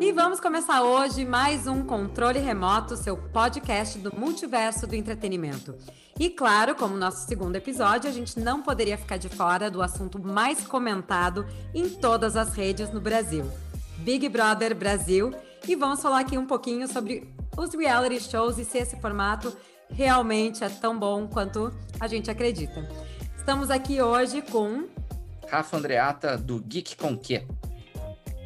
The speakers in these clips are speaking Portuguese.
E vamos começar hoje mais um Controle Remoto, seu podcast do multiverso do entretenimento. E claro, como nosso segundo episódio, a gente não poderia ficar de fora do assunto mais comentado em todas as redes no Brasil: Big Brother Brasil. E vamos falar aqui um pouquinho sobre os reality shows e se esse formato realmente é tão bom quanto a gente acredita. Estamos aqui hoje com Rafa Andreata, do Geek Com Que.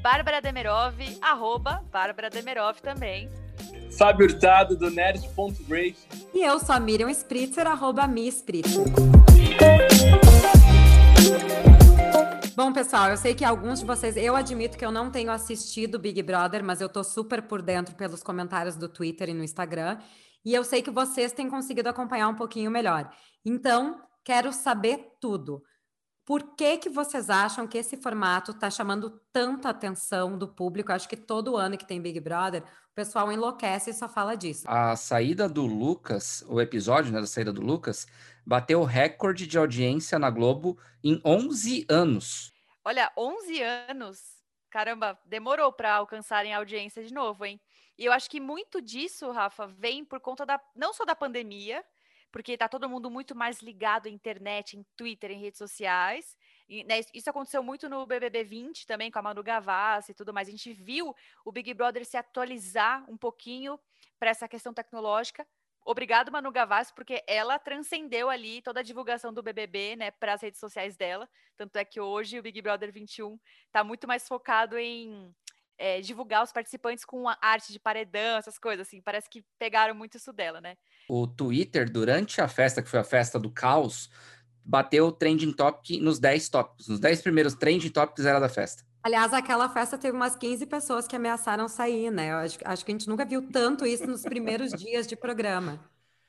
Bárbara Demerov, arroba Bárbara Demerov também. Fábio Hurtado, do Nerd.break. E eu sou a Miriam Spritzer, arroba Mi Spritzer. Bom, pessoal, eu sei que alguns de vocês, eu admito que eu não tenho assistido Big Brother, mas eu tô super por dentro pelos comentários do Twitter e no Instagram. E eu sei que vocês têm conseguido acompanhar um pouquinho melhor. Então, quero saber tudo. Por que, que vocês acham que esse formato está chamando tanta atenção do público? Acho que todo ano que tem Big Brother, o pessoal enlouquece e só fala disso. A saída do Lucas, o episódio né, da saída do Lucas, bateu o recorde de audiência na Globo em 11 anos. Olha, 11 anos? Caramba, demorou para alcançarem a audiência de novo, hein? E eu acho que muito disso, Rafa, vem por conta da não só da pandemia, porque está todo mundo muito mais ligado à internet, em Twitter, em redes sociais. E, né, isso aconteceu muito no BBB 20 também, com a Manu Gavassi e tudo mais. A gente viu o Big Brother se atualizar um pouquinho para essa questão tecnológica. Obrigado, Manu Gavassi, porque ela transcendeu ali toda a divulgação do BBB, né, para as redes sociais dela. Tanto é que hoje o Big Brother 21 está muito mais focado em é, divulgar os participantes com a arte de paredão, essas coisas, assim. Parece que pegaram muito isso dela, né? O Twitter, durante a festa, que foi a festa do caos, bateu o trending topic nos 10 tópicos. Nos 10 primeiros trending topics era da festa. Aliás, aquela festa teve umas 15 pessoas que ameaçaram sair, né? Eu acho, acho que a gente nunca viu tanto isso nos primeiros dias de programa.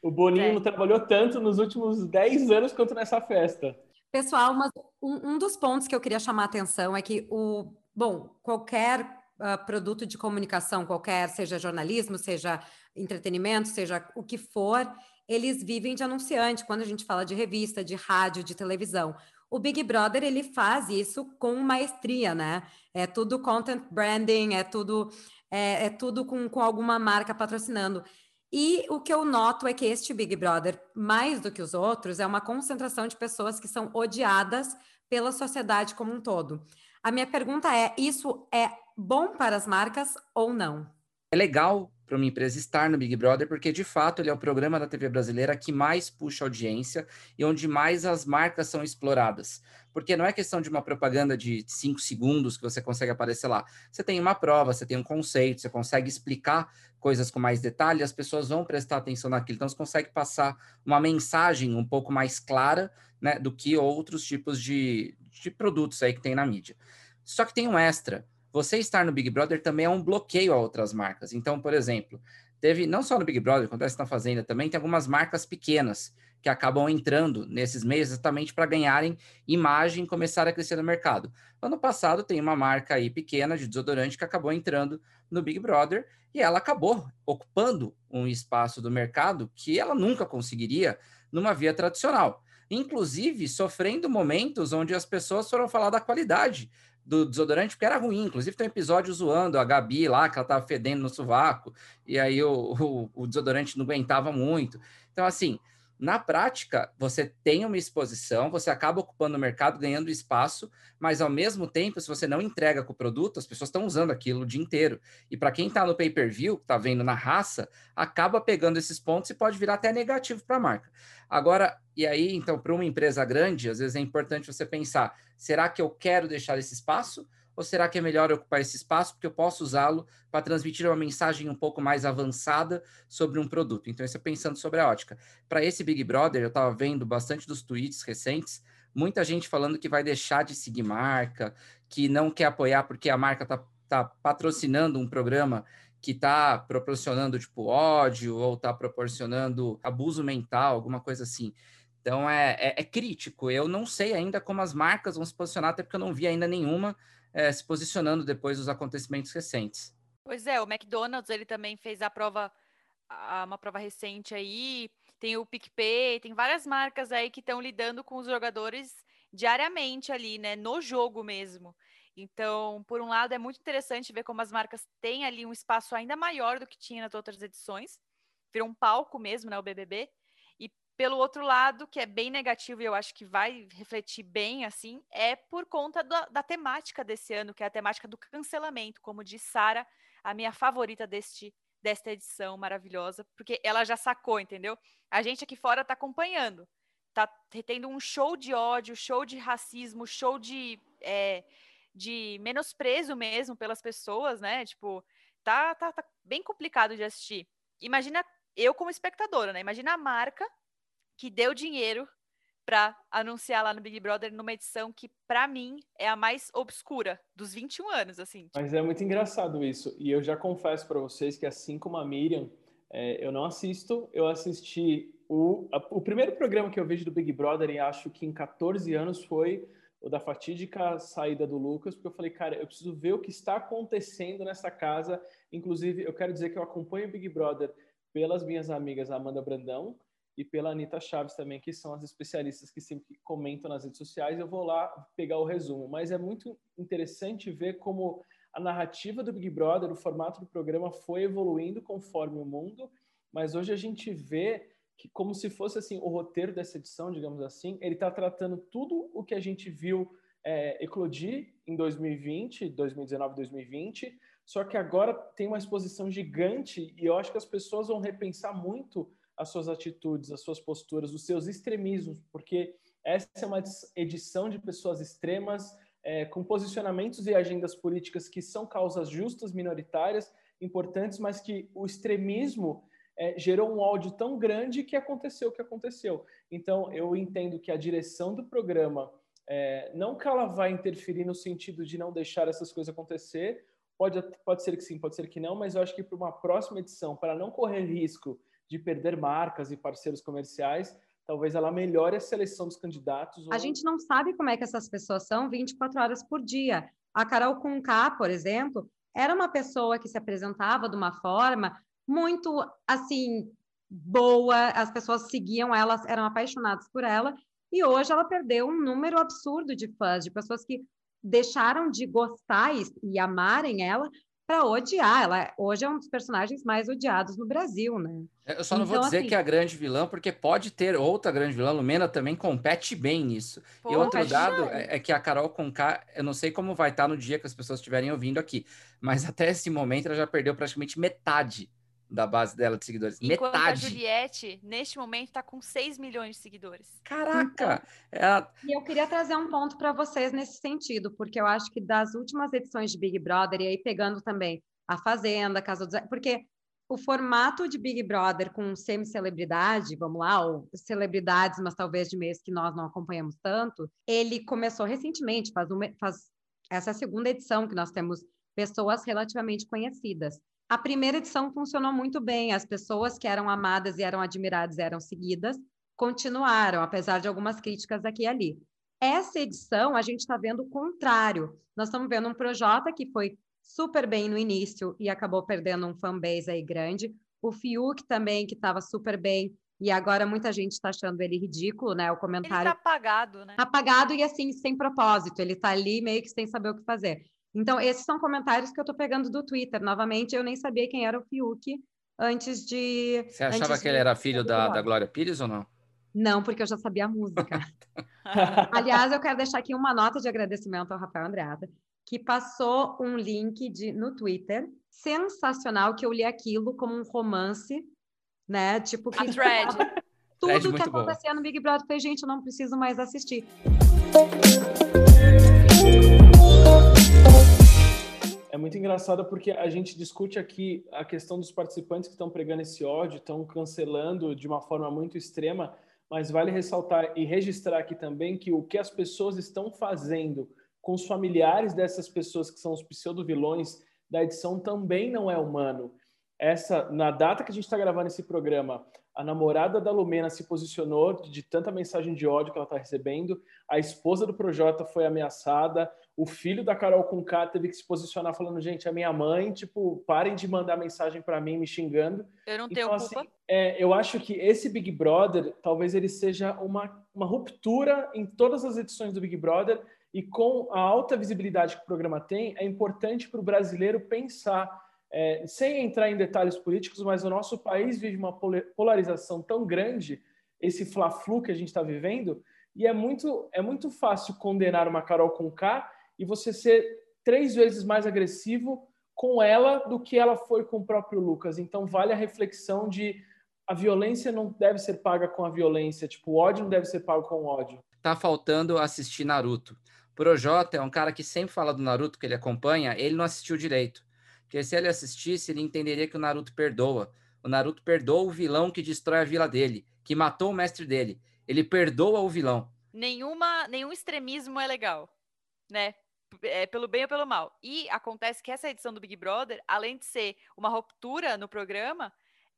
O Boninho é. não trabalhou tanto nos últimos 10 anos quanto nessa festa. Pessoal, mas um, um dos pontos que eu queria chamar a atenção é que o. Bom, qualquer uh, produto de comunicação qualquer, seja jornalismo, seja entretenimento, seja o que for, eles vivem de anunciante. Quando a gente fala de revista, de rádio, de televisão, o Big Brother ele faz isso com maestria, né? É tudo content branding, é tudo é, é tudo com, com alguma marca patrocinando. E o que eu noto é que este Big Brother, mais do que os outros, é uma concentração de pessoas que são odiadas pela sociedade como um todo. A minha pergunta é: isso é bom para as marcas ou não? É legal para uma empresa estar no Big Brother, porque de fato ele é o programa da TV brasileira que mais puxa audiência e onde mais as marcas são exploradas. Porque não é questão de uma propaganda de cinco segundos que você consegue aparecer lá. Você tem uma prova, você tem um conceito, você consegue explicar coisas com mais detalhe, as pessoas vão prestar atenção naquilo. Então você consegue passar uma mensagem um pouco mais clara né, do que outros tipos de, de produtos aí que tem na mídia. Só que tem um extra você estar no Big Brother também é um bloqueio a outras marcas. Então, por exemplo, teve, não só no Big Brother, acontece na Fazenda também, tem algumas marcas pequenas que acabam entrando nesses meios exatamente para ganharem imagem e começar a crescer no mercado. Ano passado tem uma marca aí pequena de desodorante que acabou entrando no Big Brother e ela acabou ocupando um espaço do mercado que ela nunca conseguiria numa via tradicional. Inclusive, sofrendo momentos onde as pessoas foram falar da qualidade do desodorante, porque era ruim. Inclusive, tem um episódio zoando a Gabi lá, que ela tava fedendo no sovaco, e aí o, o, o desodorante não aguentava muito. Então, assim, na prática, você tem uma exposição, você acaba ocupando o mercado, ganhando espaço, mas ao mesmo tempo, se você não entrega com o produto, as pessoas estão usando aquilo o dia inteiro. E para quem está no pay-per-view, está vendo na raça, acaba pegando esses pontos e pode virar até negativo para a marca. Agora, e aí, então, para uma empresa grande, às vezes é importante você pensar: será que eu quero deixar esse espaço? Ou será que é melhor ocupar esse espaço porque eu posso usá-lo para transmitir uma mensagem um pouco mais avançada sobre um produto? Então, isso é pensando sobre a ótica. Para esse Big Brother, eu estava vendo bastante dos tweets recentes, muita gente falando que vai deixar de seguir marca, que não quer apoiar porque a marca está tá patrocinando um programa que está proporcionando tipo ódio ou está proporcionando abuso mental, alguma coisa assim. Então é, é, é, crítico. Eu não sei ainda como as marcas vão se posicionar, até porque eu não vi ainda nenhuma é, se posicionando depois dos acontecimentos recentes. Pois é, o McDonald's ele também fez a prova, uma prova recente aí. Tem o PicPay, tem várias marcas aí que estão lidando com os jogadores diariamente ali, né, no jogo mesmo. Então, por um lado, é muito interessante ver como as marcas têm ali um espaço ainda maior do que tinha nas outras edições. Virou um palco mesmo, né, o BBB. Pelo outro lado, que é bem negativo e eu acho que vai refletir bem, assim, é por conta da, da temática desse ano, que é a temática do cancelamento, como diz Sara, a minha favorita deste desta edição maravilhosa, porque ela já sacou, entendeu? A gente aqui fora está acompanhando, tá tendo um show de ódio, show de racismo, show de é, de menosprezo mesmo pelas pessoas, né? Tipo, tá, tá, tá bem complicado de assistir. Imagina eu como espectadora, né? Imagina a marca que deu dinheiro para anunciar lá no Big Brother numa edição que, para mim, é a mais obscura dos 21 anos, assim. Mas é muito engraçado isso. E eu já confesso para vocês que, assim como a Miriam, é, eu não assisto, eu assisti o, a, o primeiro programa que eu vejo do Big Brother, e acho que em 14 anos, foi o da fatídica saída do Lucas, porque eu falei, cara, eu preciso ver o que está acontecendo nessa casa. Inclusive, eu quero dizer que eu acompanho o Big Brother pelas minhas amigas Amanda Brandão e pela Anitta Chaves também, que são as especialistas que sempre comentam nas redes sociais. Eu vou lá pegar o resumo. Mas é muito interessante ver como a narrativa do Big Brother, o formato do programa foi evoluindo conforme o mundo, mas hoje a gente vê que como se fosse assim o roteiro dessa edição, digamos assim, ele está tratando tudo o que a gente viu é, eclodir em 2020, 2019, 2020, só que agora tem uma exposição gigante e eu acho que as pessoas vão repensar muito as suas atitudes, as suas posturas, os seus extremismos, porque essa é uma edição de pessoas extremas é, com posicionamentos e agendas políticas que são causas justas, minoritárias, importantes, mas que o extremismo é, gerou um áudio tão grande que aconteceu o que aconteceu. Então, eu entendo que a direção do programa, é, não que ela vai interferir no sentido de não deixar essas coisas acontecer, pode, pode ser que sim, pode ser que não, mas eu acho que para uma próxima edição, para não correr risco de perder marcas e parceiros comerciais, talvez ela melhore a seleção dos candidatos. Ou... A gente não sabe como é que essas pessoas são 24 horas por dia. A Carol Conká, por exemplo, era uma pessoa que se apresentava de uma forma muito assim boa, as pessoas seguiam ela, eram apaixonadas por ela, e hoje ela perdeu um número absurdo de fãs, de pessoas que deixaram de gostar e, e amarem ela para odiar. Ela hoje é um dos personagens mais odiados no Brasil, né? Eu só não então, vou dizer assim, que é a grande vilã, porque pode ter outra grande vilã. Lumena também compete bem nisso. Pô, e outro dado é, é, que a Carol Conká, eu não sei como vai estar no dia que as pessoas estiverem ouvindo aqui, mas até esse momento ela já perdeu praticamente metade da base dela de seguidores. Enquanto Metade. a Juliette, neste momento, está com 6 milhões de seguidores. Caraca! Ela... E eu queria trazer um ponto para vocês nesse sentido, porque eu acho que das últimas edições de Big Brother, e aí pegando também a Fazenda, a Casa dos... Porque o formato de Big Brother com semi-celebridade, vamos lá, ou celebridades, mas talvez de mês que nós não acompanhamos tanto, ele começou recentemente, faz, uma, faz essa é segunda edição que nós temos pessoas relativamente conhecidas. A primeira edição funcionou muito bem, as pessoas que eram amadas e eram admiradas eram seguidas, continuaram, apesar de algumas críticas aqui e ali. Essa edição, a gente está vendo o contrário. Nós estamos vendo um Projota que foi super bem no início e acabou perdendo um fanbase aí grande. O Fiuk também, que estava super bem, e agora muita gente está achando ele ridículo, né? O comentário. Ele está apagado, né? Apagado e assim, sem propósito. Ele está ali meio que sem saber o que fazer. Então, esses são comentários que eu estou pegando do Twitter. Novamente, eu nem sabia quem era o Fiuk antes de. Você achava que ele era filho da, da Glória Pires ou não? Não, porque eu já sabia a música. Aliás, eu quero deixar aqui uma nota de agradecimento ao Rafael Andreata, que passou um link de, no Twitter sensacional, que eu li aquilo como um romance, né? Tipo que. A thread. Tudo que acontecia boa. no Big Brother. Falei, gente, eu não preciso mais assistir. É muito engraçado porque a gente discute aqui a questão dos participantes que estão pregando esse ódio, estão cancelando de uma forma muito extrema, mas vale ressaltar e registrar aqui também que o que as pessoas estão fazendo com os familiares dessas pessoas que são os pseudo-vilões da edição também não é humano. Essa, na data que a gente está gravando esse programa, a namorada da Lumena se posicionou de tanta mensagem de ódio que ela está recebendo, a esposa do Projota foi ameaçada, o filho da Carol Conká teve que se posicionar falando, gente, a minha mãe, tipo, parem de mandar mensagem para mim me xingando. Eu não tenho então, culpa. Assim, é, eu acho que esse Big Brother, talvez ele seja uma, uma ruptura em todas as edições do Big Brother e com a alta visibilidade que o programa tem, é importante para o brasileiro pensar é, sem entrar em detalhes políticos, mas o nosso país vive uma polarização tão grande, esse fla-flu que a gente está vivendo, e é muito, é muito fácil condenar uma Carol com K e você ser três vezes mais agressivo com ela do que ela foi com o próprio Lucas. Então, vale a reflexão de a violência não deve ser paga com a violência, tipo, o ódio não deve ser pago com o ódio. Tá faltando assistir Naruto. Projota é um cara que sempre fala do Naruto que ele acompanha, ele não assistiu direito. Porque se ele assistisse, ele entenderia que o Naruto perdoa. O Naruto perdoa o vilão que destrói a vila dele, que matou o mestre dele. Ele perdoa o vilão. Nenhuma, nenhum extremismo é legal, né? É, pelo bem ou pelo mal. E acontece que essa edição do Big Brother, além de ser uma ruptura no programa,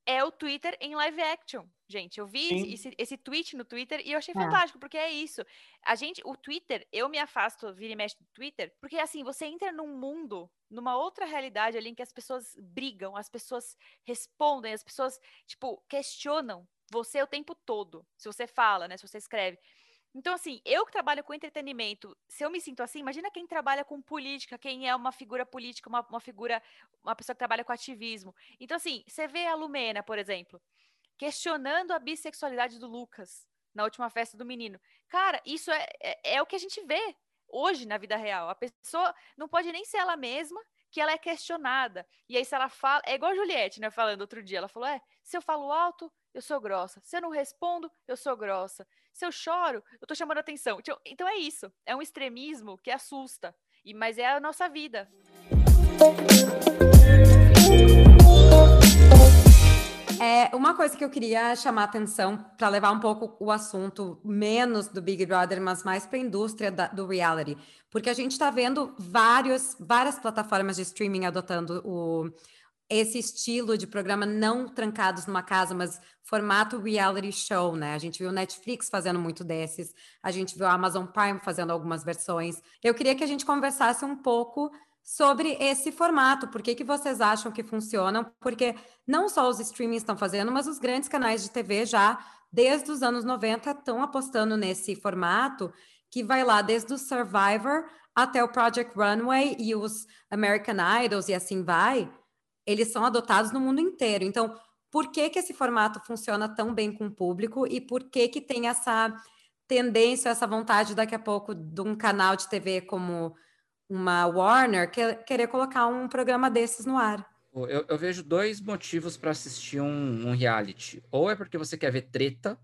é o Twitter em live action. Gente, eu vi esse, esse, tweet no Twitter e eu achei é. fantástico, porque é isso. A gente, o Twitter, eu me afasto, vira e mexe do Twitter, porque assim, você entra num mundo, numa outra realidade ali em que as pessoas brigam, as pessoas respondem, as pessoas, tipo, questionam você o tempo todo. Se você fala, né? Se você escreve. Então, assim, eu que trabalho com entretenimento, se eu me sinto assim, imagina quem trabalha com política, quem é uma figura política, uma, uma figura, uma pessoa que trabalha com ativismo. Então, assim, você vê a Lumena, por exemplo, questionando a bissexualidade do Lucas na última festa do menino. Cara, isso é, é, é o que a gente vê hoje na vida real. A pessoa não pode nem ser ela mesma, que ela é questionada. E aí, se ela fala. É igual a Juliette, né? Falando outro dia. Ela falou: é, se eu falo alto, eu sou grossa. Se eu não respondo, eu sou grossa. Se eu choro, eu tô chamando atenção. Então, é isso. É um extremismo que assusta. E, mas é a nossa vida. É, uma coisa que eu queria chamar a atenção para levar um pouco o assunto menos do Big Brother, mas mais para a indústria da, do reality, porque a gente está vendo vários, várias plataformas de streaming adotando o, esse estilo de programa não trancados numa casa, mas formato reality show, né? A gente viu Netflix fazendo muito desses, a gente viu a Amazon Prime fazendo algumas versões. Eu queria que a gente conversasse um pouco sobre esse formato, por que, que vocês acham que funcionam, porque não só os streamings estão fazendo, mas os grandes canais de TV já, desde os anos 90, estão apostando nesse formato, que vai lá desde o Survivor até o Project Runway e os American Idols e assim vai, eles são adotados no mundo inteiro. Então, por que, que esse formato funciona tão bem com o público e por que, que tem essa tendência, essa vontade daqui a pouco de um canal de TV como uma Warner querer colocar um programa desses no ar? Eu, eu vejo dois motivos para assistir um, um reality. Ou é porque você quer ver treta,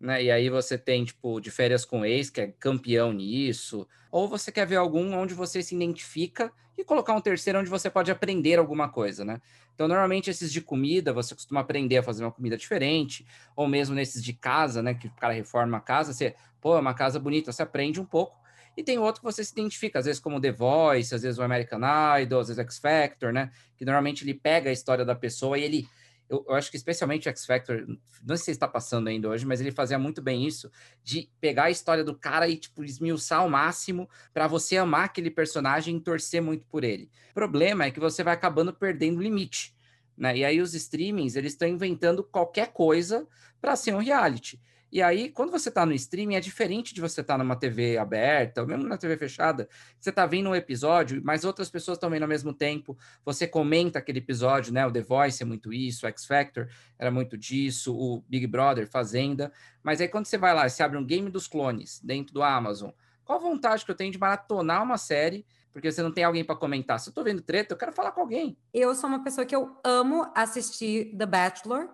né? E aí você tem, tipo, de férias com ex, que é campeão nisso, ou você quer ver algum onde você se identifica e colocar um terceiro onde você pode aprender alguma coisa, né? Então, normalmente esses de comida, você costuma aprender a fazer uma comida diferente, ou mesmo nesses de casa, né, que o cara reforma a casa, você, pô, é uma casa bonita, você aprende um pouco. E tem outro que você se identifica, às vezes como The Voice, às vezes o American Idol, às vezes X Factor, né? Que normalmente ele pega a história da pessoa e ele eu, eu, acho que especialmente o X Factor, não sei se está passando ainda hoje, mas ele fazia muito bem isso, de pegar a história do cara e, tipo, esmiuçar ao máximo para você amar aquele personagem e torcer muito por ele. O problema é que você vai acabando perdendo limite, né? E aí os streamings, eles estão inventando qualquer coisa para ser um reality. E aí, quando você está no streaming, é diferente de você estar tá numa TV aberta, ou mesmo na TV fechada. Você está vendo um episódio, mas outras pessoas estão vendo ao mesmo tempo. Você comenta aquele episódio, né? O The Voice é muito isso, o X Factor era muito disso, o Big Brother, Fazenda. Mas aí, quando você vai lá e você abre um game dos clones dentro do Amazon, qual a vontade que eu tenho de maratonar uma série porque você não tem alguém para comentar. Se eu tô vendo treta, eu quero falar com alguém. Eu sou uma pessoa que eu amo assistir The Bachelor.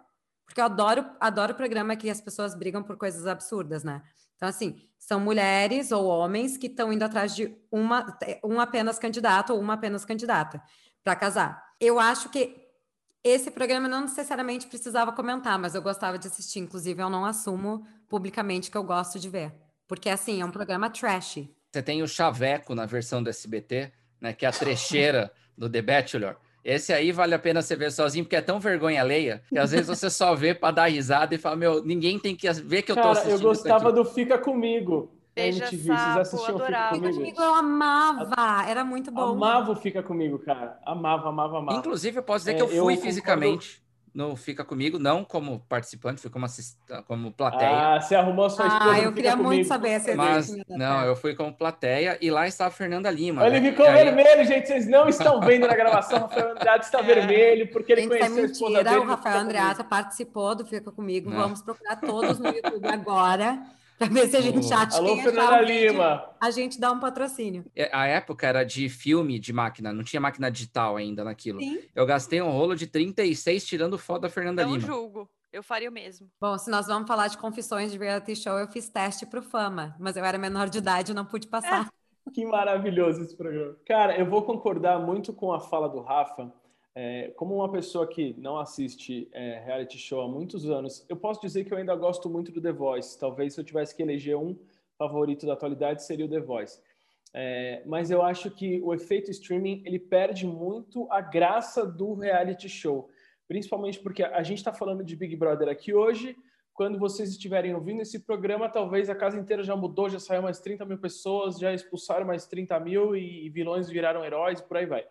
Porque eu adoro, adoro programa que as pessoas brigam por coisas absurdas, né? Então, assim, são mulheres ou homens que estão indo atrás de uma, um apenas candidato ou uma apenas candidata para casar. Eu acho que esse programa não necessariamente precisava comentar, mas eu gostava de assistir. Inclusive, eu não assumo publicamente que eu gosto de ver. Porque, assim, é um programa trash. Você tem o Chaveco na versão do SBT, né? Que é a trecheira do The Bachelor Esse aí vale a pena você ver sozinho, porque é tão vergonha alheia, que às vezes você só vê para dar risada e fala, meu, ninguém tem que ver que eu tô Cara, assistindo eu gostava do Fica Comigo. Beija MTV. Sapo, Vocês assistiam adorava. Fica Comigo? eu amava. Era muito bom. Amava o Fica Comigo, cara. Amava, amava, amava. Inclusive, eu posso dizer É, que eu eu fui concordo- fisicamente no Fica Comigo, não como participante, fui como, assist... como plateia. Ah, você arrumou sua esposa Ah, eu queria muito Comigo. saber se Mas, existe. não, eu fui como plateia e lá estava a Fernanda Lima. Ele né? ficou aí- vermelho, gente. Vocês não estão vendo na gravação. O Rafael Andrade está É. vermelho porque ele Gente, é conheceu a esposa mentira. dele. O Rafael Andreata participou do Fica Comigo. Não. Vamos procurar todos no YouTube agora para ver se a gente Oh. acha Alô, quem achar Fernanda o vídeo, Lima. A gente dá um patrocínio. É, A época era de filme de máquina, não tinha máquina digital ainda naquilo. Sim. Eu gastei um rolo de 36 tirando foto da Fernanda Não Lima. julgo. Eu faria o mesmo. Bom, se nós vamos falar de confissões de reality show, eu fiz teste pro Fama, mas eu era menor de idade e não pude passar. Que maravilhoso esse programa. Cara, eu vou concordar muito com a fala do Rafa. É, como uma pessoa que não assiste é, reality show há muitos anos, eu posso dizer que eu ainda gosto muito do The Voice. Talvez se eu tivesse que eleger um favorito da atualidade seria o The Voice. É, mas eu acho que o efeito streaming ele perde muito a graça do reality show, principalmente porque a gente está falando de Big Brother aqui hoje. Quando vocês estiverem ouvindo esse programa, talvez a casa inteira já mudou, já saiu mais 30 mil pessoas, já expulsaram mais 30 mil e, vilões viraram heróis, por aí vai.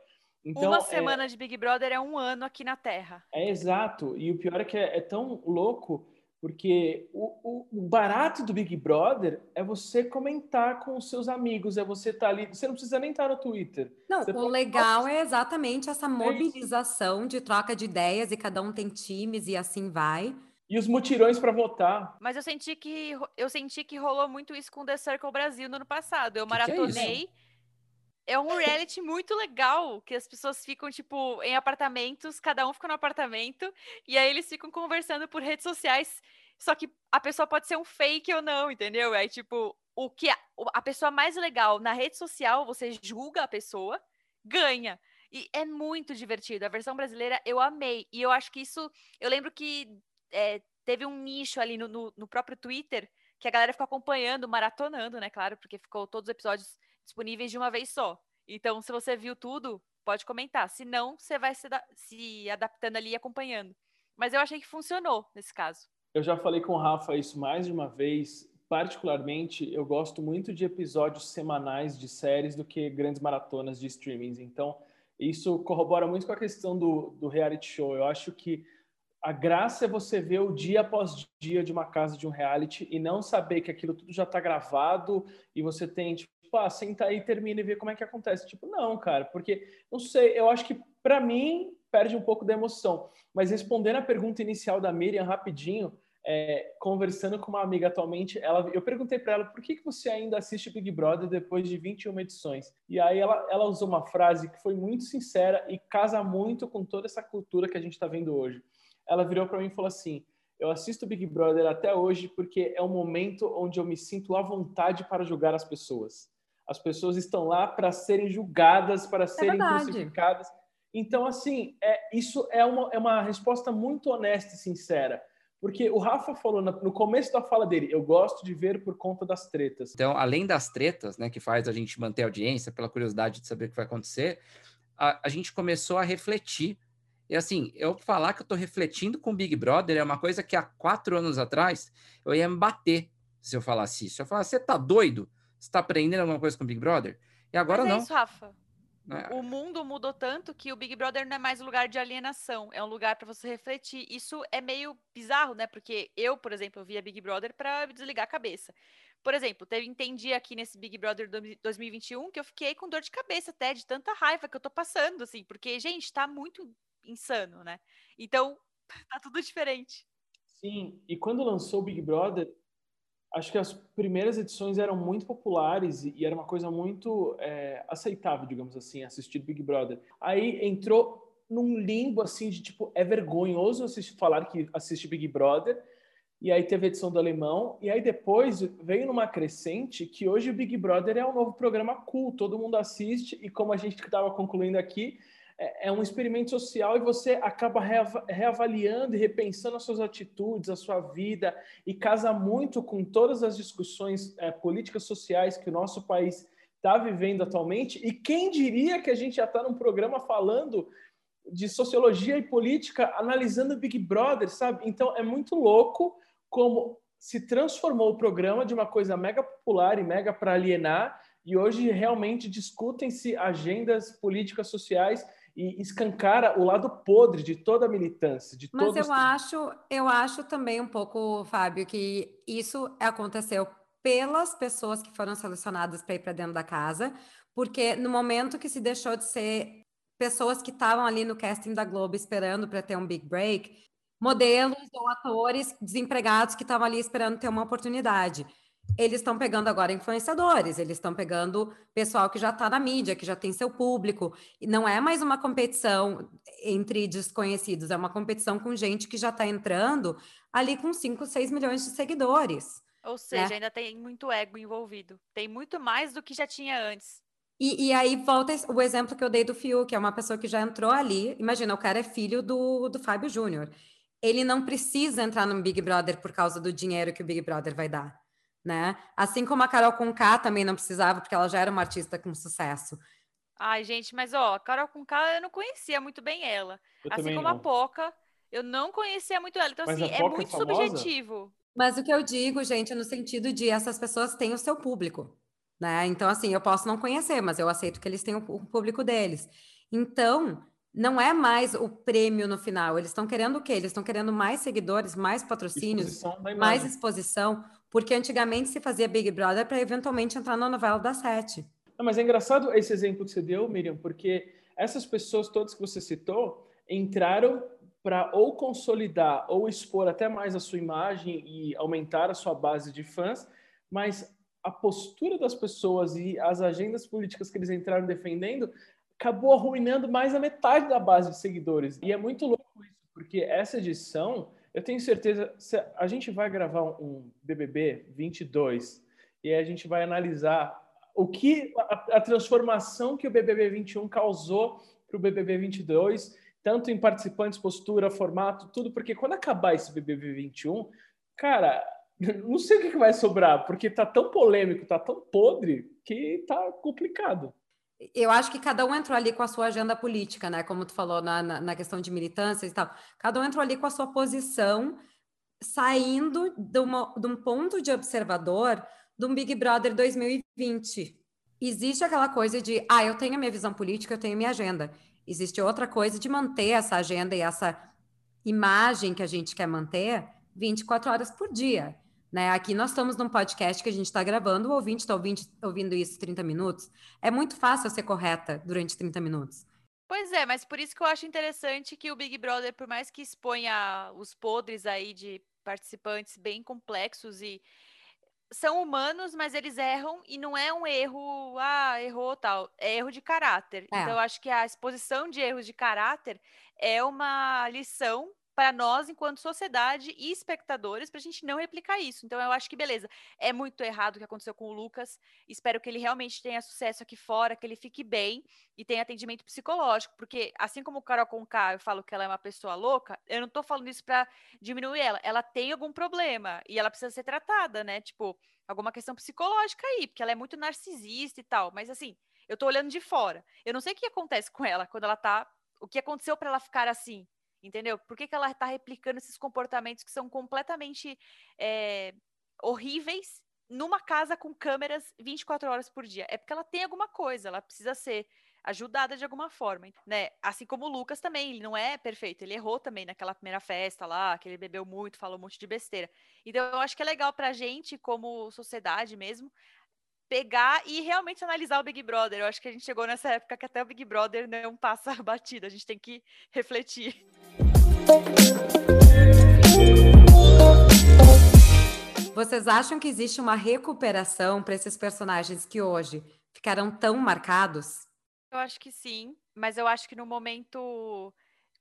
Então, Uma é- semana de Big Brother é um ano aqui na Terra. é exato. E o pior é que é, é tão louco, porque o, o- o barato do Big Brother é você comentar com os seus amigos, é você estar ali. Você não precisa nem estar no Twitter. Não, Você o pode- legal é exatamente essa mobilização de troca de ideias e cada um tem times e assim vai. E os mutirões para votar. Mas eu senti que eu senti que rolou muito isso com The Circle Brasil no ano passado. Eu Que que é maratonei. É um reality muito legal, que as pessoas ficam, tipo, em apartamentos, cada um fica no apartamento, e aí eles ficam conversando por redes sociais, só que a pessoa pode ser um fake ou não, entendeu? Aí, tipo, o que a, a pessoa mais legal na rede social, você julga a pessoa, ganha. E é muito divertido. A versão brasileira eu amei. E eu acho que isso. Eu lembro que é, teve um nicho ali no, no- no próprio Twitter que a galera ficou acompanhando, maratonando, né? Claro, porque ficou todos os episódios disponíveis de uma vez só. Então, se você viu tudo, pode comentar. Se não, você vai se, se adaptando ali e acompanhando. Mas eu achei que funcionou nesse caso. Eu já falei com o Rafa isso mais de uma vez. Particularmente, eu gosto muito de episódios semanais de séries do que grandes maratonas de streamings. Então, isso corrobora muito com a questão do, do reality show. Eu acho que a graça é você ver o dia após dia de uma casa de um reality e não saber que aquilo tudo já está gravado e você tem, tipo, ah, senta aí, termina e vê como é que acontece. Tipo, não, cara, porque, não sei, eu acho que, para mim, perde um pouco da emoção. Mas respondendo a pergunta inicial da Miriam, rapidinho, é, conversando com uma amiga atualmente, ela, eu perguntei para ela por que, que você ainda assiste Big Brother depois de 21 edições. E aí ela, ela usou uma frase que foi muito sincera e casa muito com toda essa cultura que a gente está vendo hoje. Ela virou para mim e falou assim: Eu assisto Big Brother até hoje porque é um momento onde eu me sinto à vontade para julgar as pessoas. As pessoas estão lá para serem julgadas, para serem verdade. crucificadas. Então, assim, é, isso é uma, é uma resposta muito honesta e sincera. Porque o Rafa falou no começo da fala dele, eu gosto de ver por conta das tretas. Então, além das tretas, né, que faz a gente manter a audiência, pela curiosidade de saber o que vai acontecer, a, a gente começou a refletir. E assim, eu falar que eu tô refletindo com o Big Brother é uma coisa que há quatro anos atrás eu ia me bater se eu falasse isso. Eu falasse, você tá doido? Você tá aprendendo alguma coisa com o Big Brother? E agora Mas é não. isso, Rafa. né? O mundo mudou tanto que o Big Brother não é mais um lugar de alienação, é um lugar para você refletir. Isso é meio bizarro, né? Porque eu, por exemplo, via Big Brother para desligar a cabeça. Por exemplo, teve entendi aqui nesse Big Brother do- 2021 que eu fiquei com dor de cabeça até de tanta raiva que eu tô passando, assim, porque gente, tá muito insano, né? Então, tá tudo diferente. Sim, e quando lançou o Big Brother, acho que as primeiras edições eram muito populares e, e era uma coisa muito é, aceitável, digamos assim, assistir Big Brother. Aí entrou num limbo assim de tipo, é vergonhoso assistir, falar que assiste Big Brother. E aí teve a edição do Alemão, e aí depois veio numa crescente que hoje o Big Brother é um novo programa cool, todo mundo assiste, e como a gente estava concluindo aqui, é, é um experimento social e você acaba reava- reavaliando e repensando as suas atitudes, a sua vida, e casa muito com todas as discussões é, políticas sociais que o nosso país está vivendo atualmente. E quem diria que a gente já está num programa falando de sociologia e política analisando Big Brother, sabe? Então é muito louco como se transformou o programa de uma coisa mega popular e mega para alienar e hoje realmente discutem-se agendas políticas sociais e escancara o lado podre de toda a militância, de Mas eu acho, eu acho também um pouco, Fábio, que isso aconteceu pelas pessoas que foram selecionadas para ir para dentro da casa, porque no momento que se deixou de ser pessoas que estavam ali no casting da Globo esperando para ter um big break, modelos ou atores desempregados que estavam ali esperando ter uma oportunidade. Eles estão pegando agora influenciadores, eles estão pegando pessoal que já está na mídia, que já tem seu público. E não é mais uma competição entre desconhecidos, é uma competição com gente que já está entrando ali com 5, 6 milhões de seguidores. Ou seja, né? ainda tem muito ego envolvido. Tem muito mais do que já tinha antes. E, e, aí volta o exemplo que eu dei do Fiuk, que é uma pessoa que já entrou ali. Imagina, o cara é filho do, do Fábio Júnior. Ele não precisa entrar no Big Brother por causa do dinheiro que o Big Brother vai dar, né? Assim como a Carol Conká também não precisava, porque ela já era uma artista com sucesso. Ai, gente, mas ó, a Carol Conká eu não conhecia muito bem ela. Eu assim como não. a Poca, eu não conhecia muito ela. Então, mas assim, é, é muito é subjetivo. Mas o que eu digo, gente, é no sentido de essas pessoas têm o seu público. Né? Então, assim, eu posso não conhecer, mas eu aceito que eles têm o público deles. Então, não é mais o prêmio no final. Eles estão querendo o quê? Eles estão querendo mais seguidores, mais patrocínios, exposição mais exposição, porque antigamente se fazia Big Brother para eventualmente entrar na novela da Sete. Não, mas é engraçado esse exemplo que você deu, Miriam, porque essas pessoas todas que você citou entraram para ou consolidar ou expor até mais a sua imagem e aumentar a sua base de fãs, mas a postura das pessoas e as agendas políticas que eles entraram defendendo acabou arruinando mais a metade da base de seguidores. E é muito louco isso, porque essa edição, eu tenho certeza, a gente vai gravar um BBB 22 e a gente vai analisar o que a, a transformação que o BBB 21 causou para o BBB 22, tanto em participantes, postura, formato, tudo, porque quando acabar esse BBB 21, cara, não sei o que vai sobrar, porque tá tão polêmico, tá tão podre, que tá complicado. Eu acho que cada um entrou ali com a sua agenda política, né? Como tu falou na, na, na questão de militância e tal. Cada um entrou ali com a sua posição, saindo de, uma, de um ponto de observador de um Big Brother 2020. Existe aquela coisa de, ah, eu tenho a minha visão política, eu tenho a minha agenda. Existe outra coisa de manter essa agenda e essa imagem que a gente quer manter 24 horas por dia. Né? Aqui nós estamos num podcast que a gente está gravando, o ouvinte está ouvindo, ouvindo isso 30 minutos. É muito fácil ser correta durante 30 minutos. Pois é, mas por isso que eu acho interessante que o Big Brother, por mais que exponha os podres aí de participantes bem complexos e são humanos, mas eles erram e não é um erro, ah, errou tal, é erro de caráter. É. Então eu acho que a exposição de erros de caráter é uma lição para nós, enquanto sociedade e espectadores, para a gente não replicar isso. Então, eu acho que beleza. É muito errado o que aconteceu com o Lucas. Espero que ele realmente tenha sucesso aqui fora, que ele fique bem e tenha atendimento psicológico. Porque, assim como o Carol Conká, eu falo que ela é uma pessoa louca, eu não estou falando isso para diminuir ela. Ela tem algum problema e ela precisa ser tratada, né? Tipo, alguma questão psicológica aí, porque ela é muito narcisista e tal. Mas, assim, eu estou olhando de fora. Eu não sei o que acontece com ela quando ela tá. O que aconteceu para ela ficar assim? Entendeu? Por que, que ela está replicando esses comportamentos que são completamente é, horríveis numa casa com câmeras 24 horas por dia? É porque ela tem alguma coisa, ela precisa ser ajudada de alguma forma, né? Assim como o Lucas também, ele não é perfeito, ele errou também naquela primeira festa lá, que ele bebeu muito, falou um monte de besteira. Então eu acho que é legal pra gente, como sociedade mesmo, pegar e realmente analisar o Big Brother. Eu acho que a gente chegou nessa época que até o Big Brother não passa batido, a gente tem que refletir. Vocês acham que existe uma recuperação para esses personagens que hoje ficaram tão marcados? Eu acho que sim, mas eu acho que no momento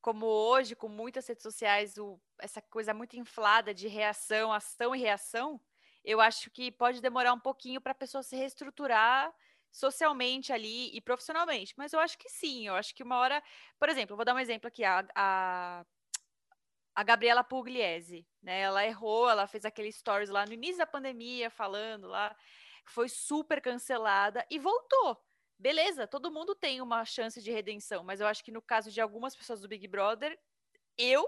como hoje, com muitas redes sociais, o, essa coisa muito inflada de reação, ação e reação, eu acho que pode demorar um pouquinho para a pessoa se reestruturar socialmente ali e profissionalmente. Mas eu acho que sim, eu acho que uma hora. Por exemplo, vou dar um exemplo aqui: a, a a Gabriela Pugliese, né? Ela errou, ela fez aquele stories lá no início da pandemia, falando lá, foi super cancelada e voltou. beleza, todo mundo tem uma chance de redenção, mas eu acho que no caso de algumas pessoas do Big Brother, eu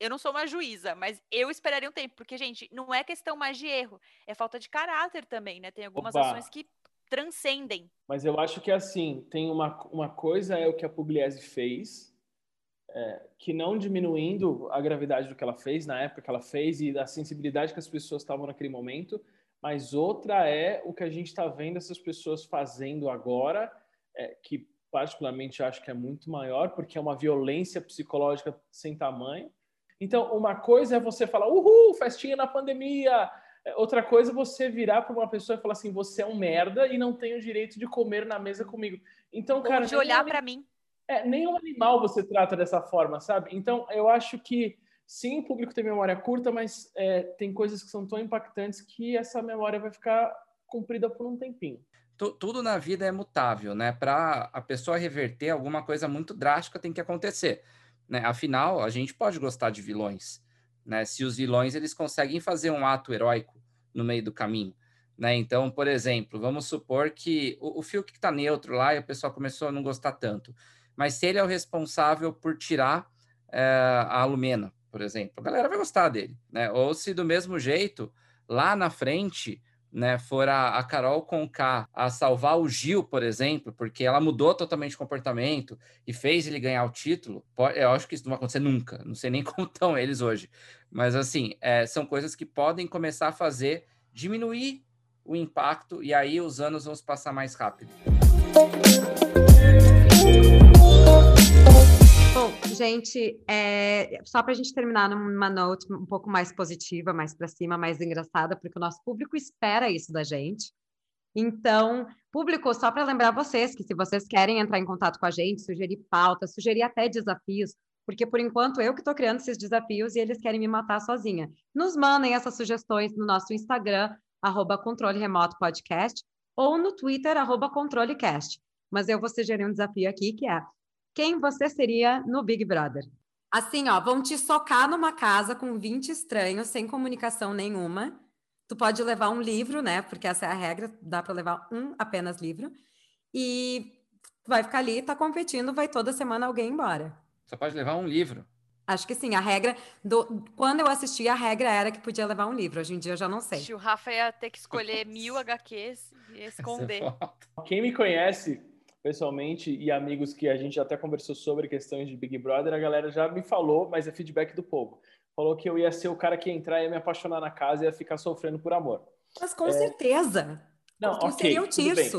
eu não sou uma juíza, mas eu esperaria um tempo, porque, gente, não é questão mais de erro, é falta de caráter também, né? Tem algumas Opa. ações que transcendem. Mas eu acho que, assim, tem uma, uma coisa é o que a Pugliese fez, é, que não diminuindo a gravidade do que ela fez, na época que ela fez, e da sensibilidade que as pessoas estavam naquele momento, mas outra é o que a gente está vendo essas pessoas fazendo agora, é, que particularmente acho que é muito maior, porque é uma violência psicológica sem tamanho. Então, uma coisa é você falar, uhul, festinha na pandemia. É, outra coisa é você virar para uma pessoa e falar assim, você é um merda e não tem o direito de comer na mesa comigo. Então, cara... de olhar para mim. É, nenhum animal você trata dessa forma, sabe? Então, eu acho que sim, o público tem memória curta, mas é, tem coisas que são tão impactantes que essa memória vai ficar cumprida por um tempinho. Tudo na vida é mutável, né? Para a pessoa reverter alguma coisa muito drástica tem que acontecer, né? Afinal, a gente pode gostar de vilões, né? Se os vilões eles conseguem fazer um ato heróico no meio do caminho, né? Então, por exemplo, vamos supor que o, o Fiuk está neutro lá e o pessoal começou a não gostar tanto, mas se ele é o responsável por tirar é, a Lumena, por exemplo, a galera vai gostar dele, né? Ou se do mesmo jeito, lá na frente, né, for a, a Carol Conká a salvar o Gil, por exemplo, porque ela mudou totalmente o comportamento e fez ele ganhar o título, pode, eu acho que isso não vai acontecer nunca, não sei nem como estão eles hoje, mas assim, é, são coisas que podem começar a fazer diminuir o impacto e aí os anos vão se passar mais rápido. Gente, é, só para a gente terminar numa note um pouco mais positiva, mais para cima, mais engraçada, porque o nosso público espera isso da gente. Então, público, só para lembrar vocês que se vocês querem entrar em contato com a gente, sugerir pautas, sugerir até desafios, porque por enquanto eu que estou criando esses desafios e eles querem me matar sozinha. Nos mandem essas sugestões no nosso Instagram, arroba controle remoto podcast, ou no Twitter, arroba controlecast. Mas eu vou sugerir um desafio aqui, que é quem você seria no Big Brother? Assim, ó, vão te socar numa casa com 20 estranhos, sem comunicação nenhuma. Tu pode levar um livro, né? Porque essa é a regra, dá para levar um apenas livro. E vai ficar ali, tá competindo, vai toda semana alguém embora. Só pode levar um livro. Acho que sim, a regra do quando eu assisti a regra era que podia levar um livro. Hoje em dia eu já não sei. O Rafa ia ter que escolher mil HQs e esconder. Quem me conhece pessoalmente e amigos que a gente até conversou sobre questões de Big Brother, a galera já me falou, mas é feedback do povo. Falou que eu ia ser o cara que ia entrar e ia me apaixonar na casa e ia ficar sofrendo por amor. Mas com é... certeza. Não, ok. Seria o tudo bem.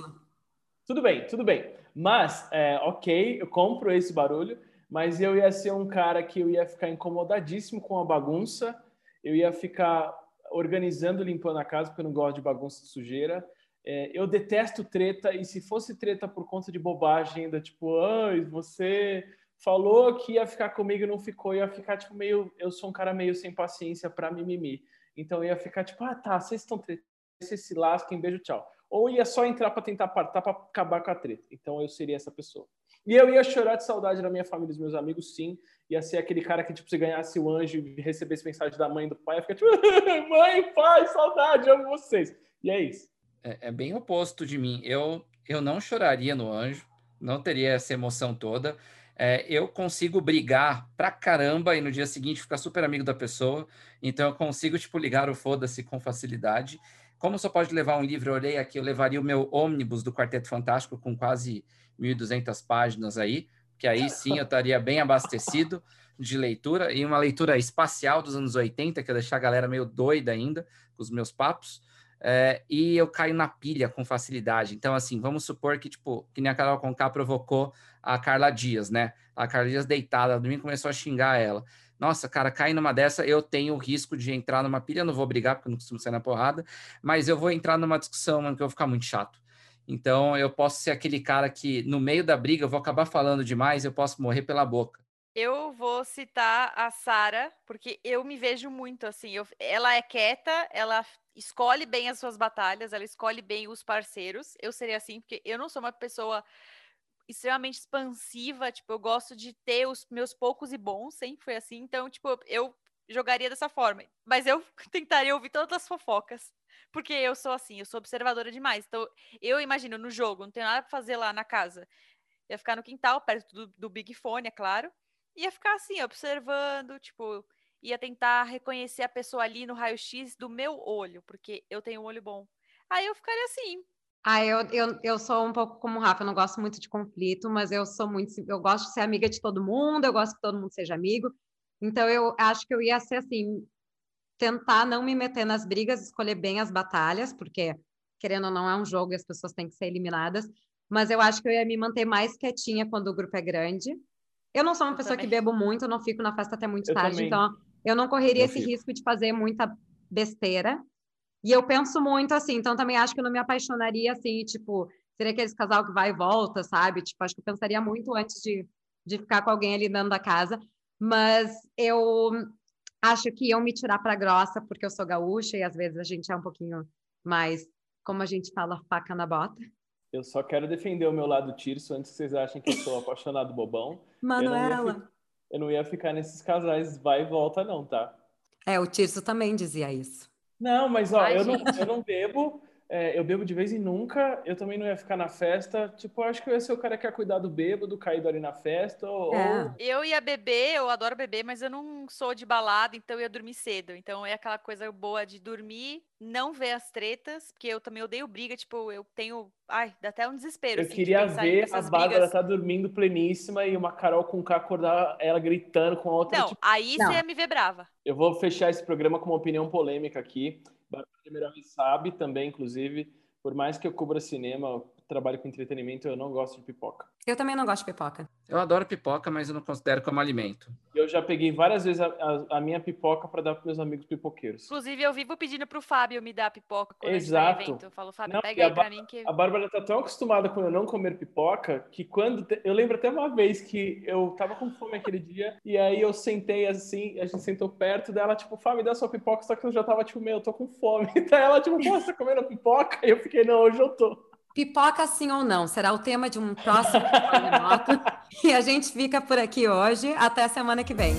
tudo bem, tudo bem. Mas, é, ok, eu compro esse barulho, mas eu ia ser um cara que eu ia ficar incomodadíssimo com a bagunça, eu ia ficar organizando, limpando a casa, porque eu não gosto de bagunça de sujeira. É, eu detesto treta, e se fosse treta por conta de bobagem, ainda tipo, ai, você falou que ia ficar comigo e não ficou, ia ficar tipo meio. Eu sou um cara meio sem paciência para mimimi. Então ia ficar tipo, ah tá, vocês estão tretando, vocês se lasquem, beijo, tchau. Ou ia só entrar para tentar apartar, para acabar com a treta. Então eu seria essa pessoa. E eu ia chorar de saudade da minha família, dos meus amigos, sim. Ia ser aquele cara que, tipo, se ganhasse o anjo e recebesse mensagem da mãe do pai, ia ficar tipo, mãe, pai, saudade, amo vocês. E é isso é, é bem oposto de mim. Eu, eu não choraria no anjo, não teria essa emoção toda. É, eu consigo brigar pra caramba e no dia seguinte ficar super amigo da pessoa. Então eu consigo, tipo, ligar o foda-se com facilidade. Como só pode levar um livro, eu olhei aqui, eu levaria o meu ônibus do Quarteto Fantástico com quase 1.200 páginas aí, que aí sim eu estaria bem abastecido de leitura e uma leitura espacial dos anos 80, que ia deixar a galera meio doida ainda com os meus papos é, e eu caio na pilha com facilidade. Então, assim, vamos supor que, tipo, que nem a Carol Conká provocou a Carla Dias, né? A Carla Dias deitada, domingo começou a xingar ela. Nossa, cara, cair numa dessa, eu tenho o risco de entrar numa pilha, não vou brigar, porque eu não costumo sair na porrada, mas eu vou entrar numa discussão, mano, que eu vou ficar muito chato. Então, eu posso ser aquele cara que, no meio da briga, eu vou acabar falando demais, eu posso morrer pela boca. Eu vou citar a Sara, porque eu me vejo muito assim. Eu, ela é quieta, ela escolhe bem as suas batalhas, ela escolhe bem os parceiros. Eu seria assim, porque eu não sou uma pessoa extremamente expansiva, tipo, eu gosto de ter os meus poucos e bons, sempre foi assim. Então, tipo, eu jogaria dessa forma. Mas eu tentaria ouvir todas as fofocas. Porque eu sou assim, eu sou observadora demais. Então, eu imagino no jogo, não tenho nada pra fazer lá na casa. Ia ficar no quintal, perto do, do Big Fone, é claro. Ia ficar assim, observando, tipo, ia tentar reconhecer a pessoa ali no raio-x do meu olho, porque eu tenho um olho bom. Aí eu ficaria assim. Ah, eu, eu, eu sou um pouco como o Rafa, eu não gosto muito de conflito, mas eu sou muito. Eu gosto de ser amiga de todo mundo, eu gosto que todo mundo seja amigo. Então eu acho que eu ia ser assim, tentar não me meter nas brigas, escolher bem as batalhas, porque querendo ou não é um jogo e as pessoas têm que ser eliminadas. Mas eu acho que eu ia me manter mais quietinha quando o grupo é grande. Eu não sou uma eu pessoa também. que bebo muito, eu não fico na festa até muito eu tarde, também. então eu não correria eu esse fico. risco de fazer muita besteira. E eu penso muito assim, então também acho que eu não me apaixonaria assim, tipo, seria aquele casal que vai e volta, sabe? Tipo, acho que eu pensaria muito antes de, de ficar com alguém ali dentro da casa. Mas eu acho que iam me tirar para grossa, porque eu sou gaúcha e às vezes a gente é um pouquinho mais, como a gente fala, faca na bota. Eu só quero defender o meu lado tirso antes que vocês achem que eu sou apaixonado bobão. Manuela eu não ia ficar nesses casais vai e volta, não, tá? É, o Tirso também dizia isso. Não, mas ó, Ai, eu, não, eu não bebo, é, eu bebo de vez em nunca, eu também não ia ficar na festa. Tipo, eu acho que eu ia ser o cara que ia cuidar do bêbado, caído ali na festa. Ou... É. Eu ia beber, eu adoro beber, mas eu não sou de balada, então eu ia dormir cedo. Então é aquela coisa boa de dormir, não ver as tretas, porque eu também odeio briga, tipo, eu tenho. Ai, dá até um desespero. Eu assim, queria ver a Bárbara brigas. tá dormindo pleníssima e uma Carol com K acordar ela gritando com a outra. Não, tipo... aí não. você ia me ver brava. Eu vou fechar esse programa com uma opinião polêmica aqui. Bárbara Demirão sabe também, inclusive por mais que eu cubra cinema, trabalho com entretenimento, eu não gosto de pipoca. Eu também não gosto de pipoca. Eu adoro pipoca, mas eu não considero como alimento. Eu já peguei várias vezes a, a, a minha pipoca para dar para meus amigos pipoqueiros. Inclusive, eu vivo pedindo para o Fábio me dar pipoca quando Exato. evento. Eu falo, Fábio, não, pega aí para mim que... A Bárbara tá tão acostumada com eu não comer pipoca que quando... Te... Eu lembro até uma vez que eu tava com fome aquele dia e aí eu sentei assim, a gente sentou perto dela, tipo, Fábio, dá sua pipoca, só que eu já tava tipo, meu, eu tô com fome. Então ela, tipo, pô, você tá comendo pipoca? E eu fiquei, não, hoje eu tô. Pipoca sim ou não? Será o tema de um próximo remoto. e a gente fica por aqui hoje. Até semana que vem.